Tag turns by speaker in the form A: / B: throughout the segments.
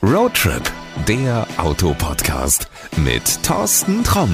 A: Roadtrip, der Autopodcast mit Thorsten Tromm.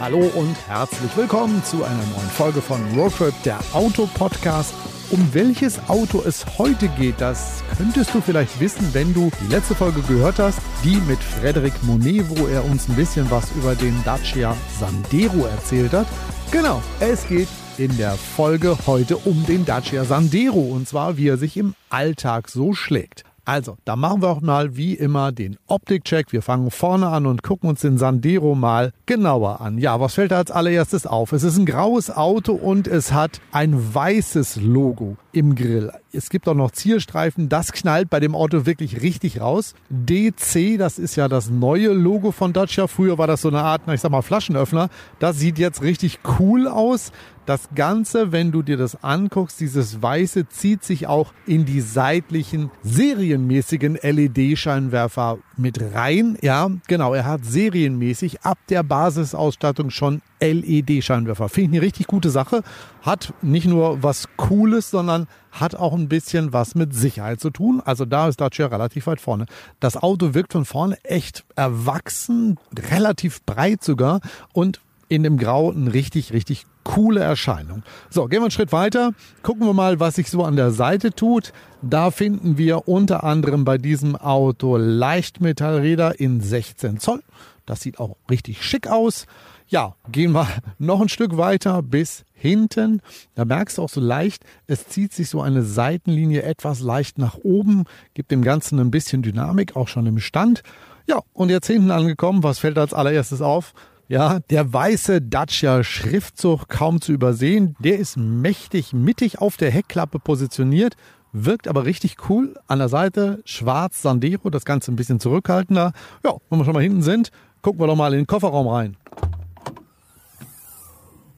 B: Hallo und herzlich willkommen zu einer neuen Folge von Roadtrip, der Autopodcast. Um welches Auto es heute geht, das könntest du vielleicht wissen, wenn du die letzte Folge gehört hast, die mit Frederik Monet, wo er uns ein bisschen was über den Dacia Sandero erzählt hat. Genau, es geht in der Folge heute um den Dacia Sandero und zwar wie er sich im Alltag so schlägt. Also, da machen wir auch mal wie immer den Optikcheck. Wir fangen vorne an und gucken uns den Sandero mal genauer an. Ja, was fällt da als allererstes auf? Es ist ein graues Auto und es hat ein weißes Logo im Grill. Es gibt auch noch Zierstreifen. Das knallt bei dem Auto wirklich richtig raus. DC, das ist ja das neue Logo von Dacia. Früher war das so eine Art, ich sag mal, Flaschenöffner. Das sieht jetzt richtig cool aus. Das Ganze, wenn du dir das anguckst, dieses Weiße zieht sich auch in die seitlichen serienmäßigen LED-Scheinwerfer mit rein. Ja, genau, er hat serienmäßig ab der Basisausstattung schon LED-Scheinwerfer. Finde ich eine richtig gute Sache. Hat nicht nur was Cooles, sondern hat auch ein bisschen was mit Sicherheit zu tun. Also da ist Dacia relativ weit vorne. Das Auto wirkt von vorne echt erwachsen, relativ breit sogar und in dem Grau eine richtig, richtig coole Erscheinung. So, gehen wir einen Schritt weiter. Gucken wir mal, was sich so an der Seite tut. Da finden wir unter anderem bei diesem Auto Leichtmetallräder in 16 Zoll. Das sieht auch richtig schick aus. Ja, gehen wir noch ein Stück weiter bis hinten. Da merkst du auch so leicht, es zieht sich so eine Seitenlinie etwas leicht nach oben, gibt dem Ganzen ein bisschen Dynamik, auch schon im Stand. Ja, und jetzt hinten angekommen, was fällt als allererstes auf? Ja, der weiße Dacia Schriftzug kaum zu übersehen. Der ist mächtig mittig auf der Heckklappe positioniert, wirkt aber richtig cool. An der Seite schwarz Sandero, das Ganze ein bisschen zurückhaltender. Ja, wenn wir schon mal hinten sind, gucken wir doch mal in den Kofferraum rein.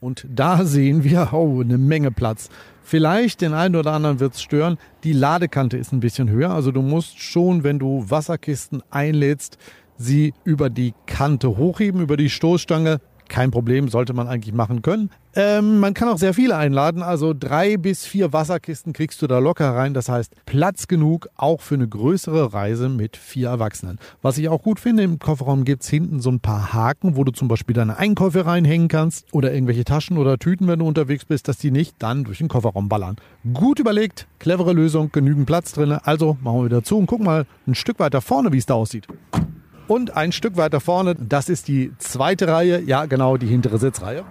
B: Und da sehen wir, oh, eine Menge Platz. Vielleicht den einen oder anderen wird es stören. Die Ladekante ist ein bisschen höher. Also du musst schon, wenn du Wasserkisten einlädst, sie über die Kante hochheben, über die Stoßstange. Kein Problem, sollte man eigentlich machen können. Ähm, man kann auch sehr viele einladen, also drei bis vier Wasserkisten kriegst du da locker rein. Das heißt, Platz genug auch für eine größere Reise mit vier Erwachsenen. Was ich auch gut finde, im Kofferraum gibt's hinten so ein paar Haken, wo du zum Beispiel deine Einkäufe reinhängen kannst oder irgendwelche Taschen oder Tüten, wenn du unterwegs bist, dass die nicht dann durch den Kofferraum ballern. Gut überlegt, clevere Lösung, genügend Platz drin. Also machen wir wieder zu und guck mal ein Stück weiter vorne, wie es da aussieht. Und ein Stück weiter vorne, das ist die zweite Reihe, ja genau, die hintere Sitzreihe.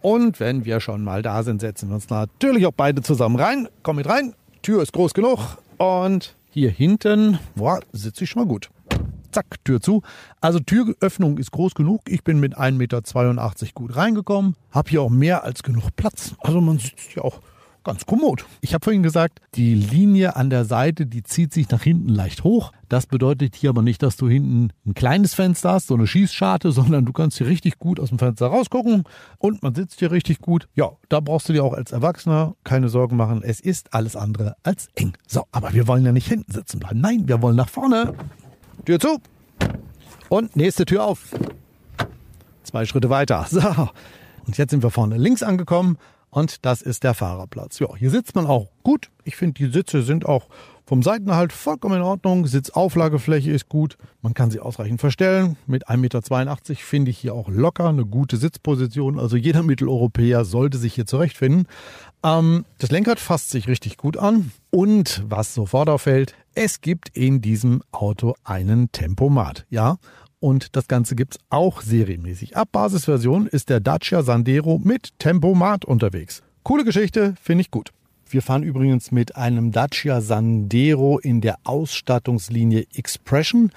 B: Und wenn wir schon mal da sind, setzen wir uns natürlich auch beide zusammen rein. Komm mit rein, Tür ist groß genug und hier hinten, boah, sitze ich schon mal gut. Zack, Tür zu. Also Türöffnung ist groß genug. Ich bin mit 1,82 Meter gut reingekommen. Hab hier auch mehr als genug Platz. Also man sitzt hier auch ganz kommod. Ich habe vorhin gesagt, die Linie an der Seite, die zieht sich nach hinten leicht hoch. Das bedeutet hier aber nicht, dass du hinten ein kleines Fenster hast, so eine Schießscharte, sondern du kannst hier richtig gut aus dem Fenster rausgucken und man sitzt hier richtig gut. Ja, da brauchst du dir auch als Erwachsener keine Sorgen machen. Es ist alles andere als eng. So, aber wir wollen ja nicht hinten sitzen bleiben. Nein, wir wollen nach vorne. Tür zu. Und nächste Tür auf. Zwei Schritte weiter. So. Und jetzt sind wir vorne links angekommen und das ist der Fahrerplatz. Ja, hier sitzt man auch gut. Ich finde, die Sitze sind auch vom Seitenhalt vollkommen in Ordnung. Sitzauflagefläche ist gut. Man kann sie ausreichend verstellen. Mit 1,82 Meter finde ich hier auch locker eine gute Sitzposition. Also jeder Mitteleuropäer sollte sich hier zurechtfinden. Ähm, das Lenkrad fasst sich richtig gut an. Und was sofort auffällt, es gibt in diesem Auto einen Tempomat. Ja, und das Ganze gibt's auch serienmäßig. Ab Basisversion ist der Dacia Sandero mit Tempomat unterwegs. Coole Geschichte, finde ich gut. Wir fahren übrigens mit einem Dacia Sandero in der Ausstattungslinie Expression.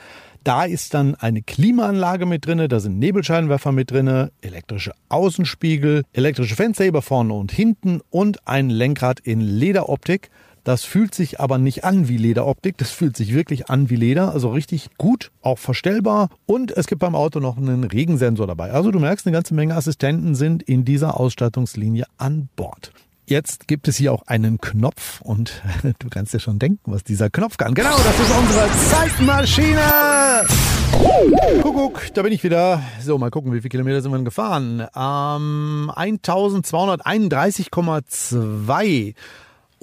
B: Da ist dann eine Klimaanlage mit drinne, da sind Nebelscheinwerfer mit drinne, elektrische Außenspiegel, elektrische Fensterheber vorne und hinten und ein Lenkrad in Lederoptik. Das fühlt sich aber nicht an wie Lederoptik, das fühlt sich wirklich an wie Leder, also richtig gut, auch verstellbar und es gibt beim Auto noch einen Regensensor dabei. Also du merkst, eine ganze Menge Assistenten sind in dieser Ausstattungslinie an Bord. Jetzt gibt es hier auch einen Knopf und du kannst dir schon denken, was dieser Knopf kann. Genau, das ist unsere Zeitmaschine. Kuckuck, da bin ich wieder. So, mal gucken, wie viele Kilometer sind wir gefahren? Ähm, 1231,2.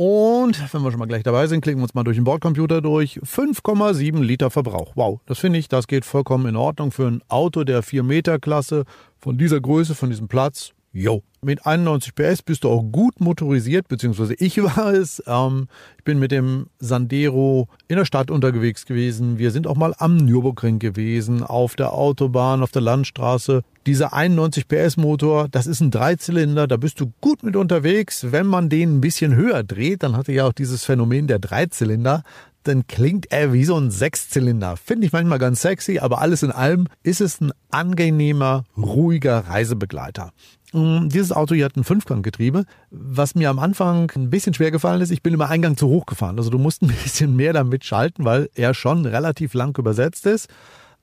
B: Und wenn wir schon mal gleich dabei sind, klicken wir uns mal durch den Bordcomputer durch. 5,7 Liter Verbrauch. Wow, das finde ich, das geht vollkommen in Ordnung für ein Auto der 4 Meter Klasse von dieser Größe, von diesem Platz. Jo, mit 91 PS bist du auch gut motorisiert, beziehungsweise ich war es. Ähm, ich bin mit dem Sandero in der Stadt unterwegs gewesen. Wir sind auch mal am Nürburgring gewesen, auf der Autobahn, auf der Landstraße. Dieser 91 PS Motor, das ist ein Dreizylinder, da bist du gut mit unterwegs. Wenn man den ein bisschen höher dreht, dann hatte ja auch dieses Phänomen der Dreizylinder, dann klingt er wie so ein Sechszylinder. Finde ich manchmal ganz sexy, aber alles in allem ist es ein angenehmer, ruhiger Reisebegleiter. Mm, dieses Auto hier hat ein Fünfganggetriebe, was mir am Anfang ein bisschen schwer gefallen ist. Ich bin immer Eingang zu hoch gefahren. Also du musst ein bisschen mehr damit schalten, weil er schon relativ lang übersetzt ist.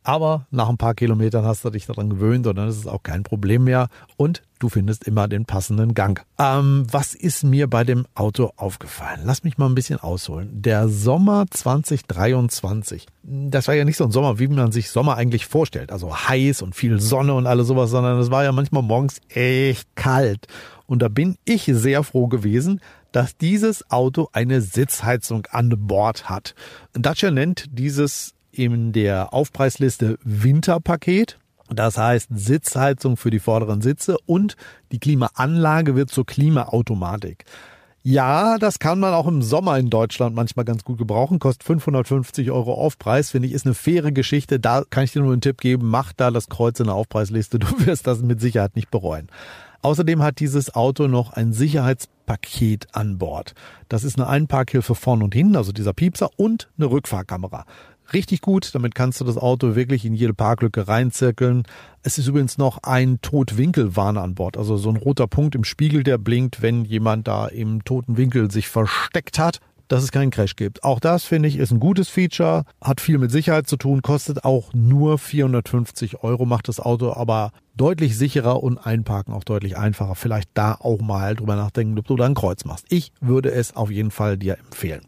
B: Aber nach ein paar Kilometern hast du dich daran gewöhnt und dann ist es auch kein Problem mehr. Und du findest immer den passenden Gang. Ähm, was ist mir bei dem Auto aufgefallen? Lass mich mal ein bisschen ausholen. Der Sommer 2023, das war ja nicht so ein Sommer, wie man sich Sommer eigentlich vorstellt. Also heiß und viel Sonne und alles sowas, sondern es war ja manchmal morgens echt kalt. Und da bin ich sehr froh gewesen, dass dieses Auto eine Sitzheizung an Bord hat. Dacia nennt dieses in der Aufpreisliste Winterpaket. Das heißt Sitzheizung für die vorderen Sitze und die Klimaanlage wird zur Klimaautomatik. Ja, das kann man auch im Sommer in Deutschland manchmal ganz gut gebrauchen. Kostet 550 Euro Aufpreis. Finde ich, ist eine faire Geschichte. Da kann ich dir nur einen Tipp geben. Mach da das Kreuz in der Aufpreisliste. Du wirst das mit Sicherheit nicht bereuen. Außerdem hat dieses Auto noch ein Sicherheitspaket an Bord. Das ist eine Einparkhilfe vorn und hinten, also dieser Piepser und eine Rückfahrkamera richtig gut. Damit kannst du das Auto wirklich in jede Parklücke reinzirkeln. Es ist übrigens noch ein Totwinkelwarner an Bord. Also so ein roter Punkt im Spiegel, der blinkt, wenn jemand da im toten Winkel sich versteckt hat dass es keinen Crash gibt. Auch das finde ich ist ein gutes Feature, hat viel mit Sicherheit zu tun, kostet auch nur 450 Euro, macht das Auto aber deutlich sicherer und einparken auch deutlich einfacher. Vielleicht da auch mal drüber nachdenken, ob du da ein Kreuz machst. Ich würde es auf jeden Fall dir empfehlen.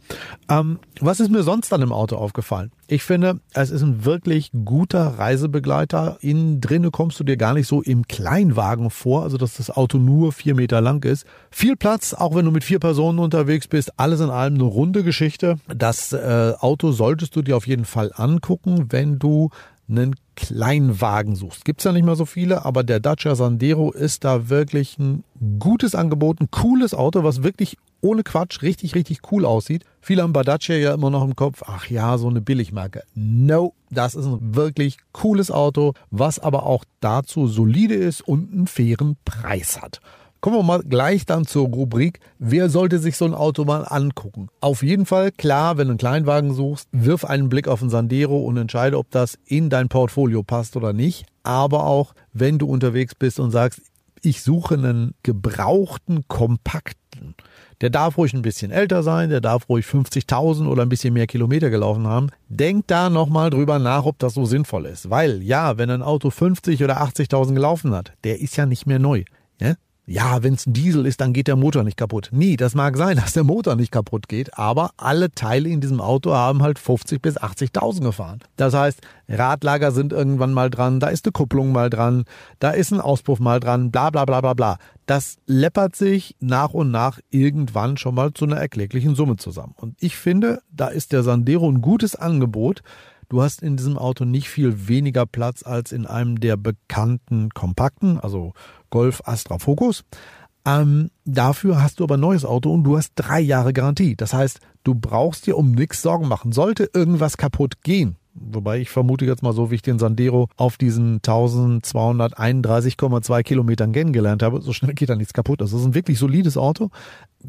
B: Ähm, was ist mir sonst an dem Auto aufgefallen? Ich finde, es ist ein wirklich guter Reisebegleiter. Innen drinne kommst du dir gar nicht so im Kleinwagen vor, also dass das Auto nur vier Meter lang ist. Viel Platz, auch wenn du mit vier Personen unterwegs bist. Alles in allem eine runde Geschichte. Das äh, Auto solltest du dir auf jeden Fall angucken, wenn du einen Kleinwagen suchst. Gibt's ja nicht mehr so viele, aber der Dacia Sandero ist da wirklich ein gutes Angebot, ein cooles Auto, was wirklich ohne Quatsch richtig, richtig cool aussieht. Viele haben bei Dacia ja immer noch im Kopf, ach ja, so eine Billigmarke. No, das ist ein wirklich cooles Auto, was aber auch dazu solide ist und einen fairen Preis hat. Kommen wir mal gleich dann zur Rubrik, wer sollte sich so ein Auto mal angucken? Auf jeden Fall, klar, wenn du einen Kleinwagen suchst, wirf einen Blick auf ein Sandero und entscheide, ob das in dein Portfolio passt oder nicht. Aber auch, wenn du unterwegs bist und sagst, ich suche einen gebrauchten, kompakten, der darf ruhig ein bisschen älter sein, der darf ruhig 50.000 oder ein bisschen mehr Kilometer gelaufen haben. Denk da nochmal drüber nach, ob das so sinnvoll ist. Weil, ja, wenn ein Auto 50 oder 80.000 gelaufen hat, der ist ja nicht mehr neu. Ja? Ja, wenn es ein Diesel ist, dann geht der Motor nicht kaputt. Nie, das mag sein, dass der Motor nicht kaputt geht, aber alle Teile in diesem Auto haben halt 50 bis 80.000 gefahren. Das heißt, Radlager sind irgendwann mal dran, da ist eine Kupplung mal dran, da ist ein Auspuff mal dran, bla bla bla bla bla. Das läppert sich nach und nach irgendwann schon mal zu einer erkläglichen Summe zusammen. Und ich finde, da ist der Sandero ein gutes Angebot, Du hast in diesem Auto nicht viel weniger Platz als in einem der bekannten kompakten, also Golf Astra Focus. Ähm, dafür hast du aber ein neues Auto und du hast drei Jahre Garantie. Das heißt, du brauchst dir um nichts Sorgen machen. Sollte irgendwas kaputt gehen, wobei ich vermute jetzt mal so, wie ich den Sandero auf diesen 1231,2 Kilometern kennengelernt habe, so schnell geht da nichts kaputt. Das ist ein wirklich solides Auto.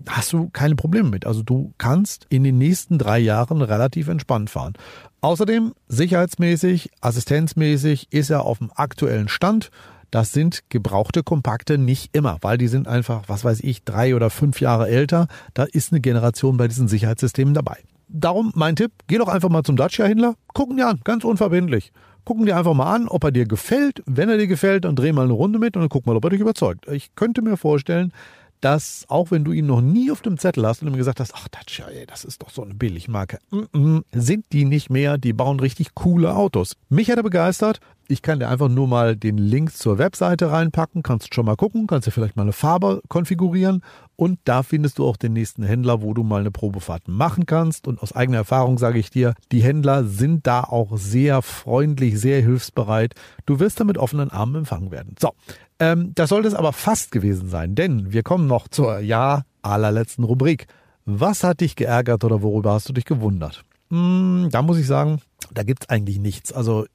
B: Hast du keine Probleme mit. Also du kannst in den nächsten drei Jahren relativ entspannt fahren. Außerdem sicherheitsmäßig, assistenzmäßig ist er auf dem aktuellen Stand. Das sind gebrauchte Kompakte nicht immer, weil die sind einfach, was weiß ich, drei oder fünf Jahre älter. Da ist eine Generation bei diesen Sicherheitssystemen dabei. Darum mein Tipp, geh doch einfach mal zum Dacia-Händler, gucken dir an, ganz unverbindlich. Gucken dir einfach mal an, ob er dir gefällt. Wenn er dir gefällt, dann dreh mal eine Runde mit und dann guck mal, ob er dich überzeugt. Ich könnte mir vorstellen, dass auch wenn du ihn noch nie auf dem Zettel hast und ihm gesagt hast, ach Dacia, ey, das ist doch so eine Billigmarke, mm -mm, sind die nicht mehr, die bauen richtig coole Autos. Mich hat er begeistert. Ich kann dir einfach nur mal den Link zur Webseite reinpacken, kannst schon mal gucken, kannst dir vielleicht mal eine Farbe konfigurieren und da findest du auch den nächsten Händler, wo du mal eine Probefahrt machen kannst. Und aus eigener Erfahrung sage ich dir, die Händler sind da auch sehr freundlich, sehr hilfsbereit. Du wirst da mit offenen Armen empfangen werden. So, ähm, das sollte es aber fast gewesen sein, denn wir kommen noch zur, ja, allerletzten Rubrik. Was hat dich geärgert oder worüber hast du dich gewundert? Hm, da muss ich sagen, da gibt's eigentlich nichts. Also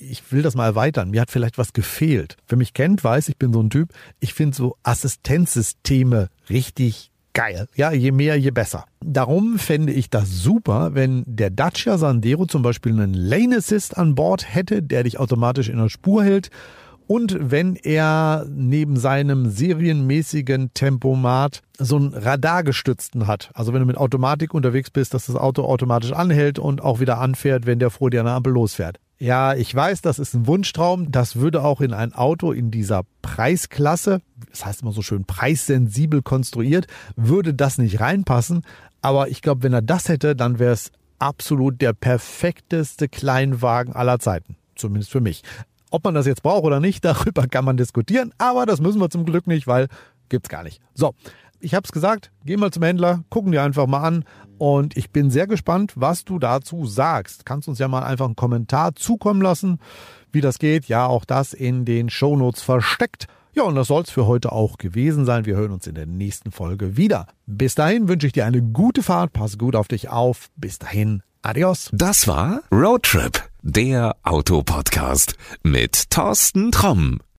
B: ich will das mal erweitern. Mir hat vielleicht was gefehlt. Wer mich kennt, weiß, ich bin so ein Typ. Ich finde so Assistenzsysteme richtig geil. Ja, je mehr, je besser. Darum fände ich das super, wenn der Dacia Sandero zum Beispiel einen Lane Assist an Bord hätte, der dich automatisch in der Spur hält. Und wenn er neben seinem serienmäßigen Tempomat so einen Radargestützten hat, also wenn du mit Automatik unterwegs bist, dass das Auto automatisch anhält und auch wieder anfährt, wenn der vor dir an der Ampel losfährt. Ja, ich weiß, das ist ein Wunschtraum. Das würde auch in ein Auto in dieser Preisklasse, das heißt immer so schön preissensibel konstruiert, würde das nicht reinpassen. Aber ich glaube, wenn er das hätte, dann wäre es absolut der perfekteste Kleinwagen aller Zeiten. Zumindest für mich. Ob man das jetzt braucht oder nicht, darüber kann man diskutieren. Aber das müssen wir zum Glück nicht, weil gibt's gar nicht. So, ich habe es gesagt, geh mal zum Händler, gucken dir einfach mal an und ich bin sehr gespannt, was du dazu sagst. Kannst uns ja mal einfach einen Kommentar zukommen lassen, wie das geht. Ja, auch das in den Shownotes versteckt. Ja, und das soll's für heute auch gewesen sein. Wir hören uns in der nächsten Folge wieder. Bis dahin wünsche ich dir eine gute Fahrt, pass gut auf dich auf. Bis dahin, adios.
A: Das war Roadtrip, der Autopodcast mit Thorsten Tromm.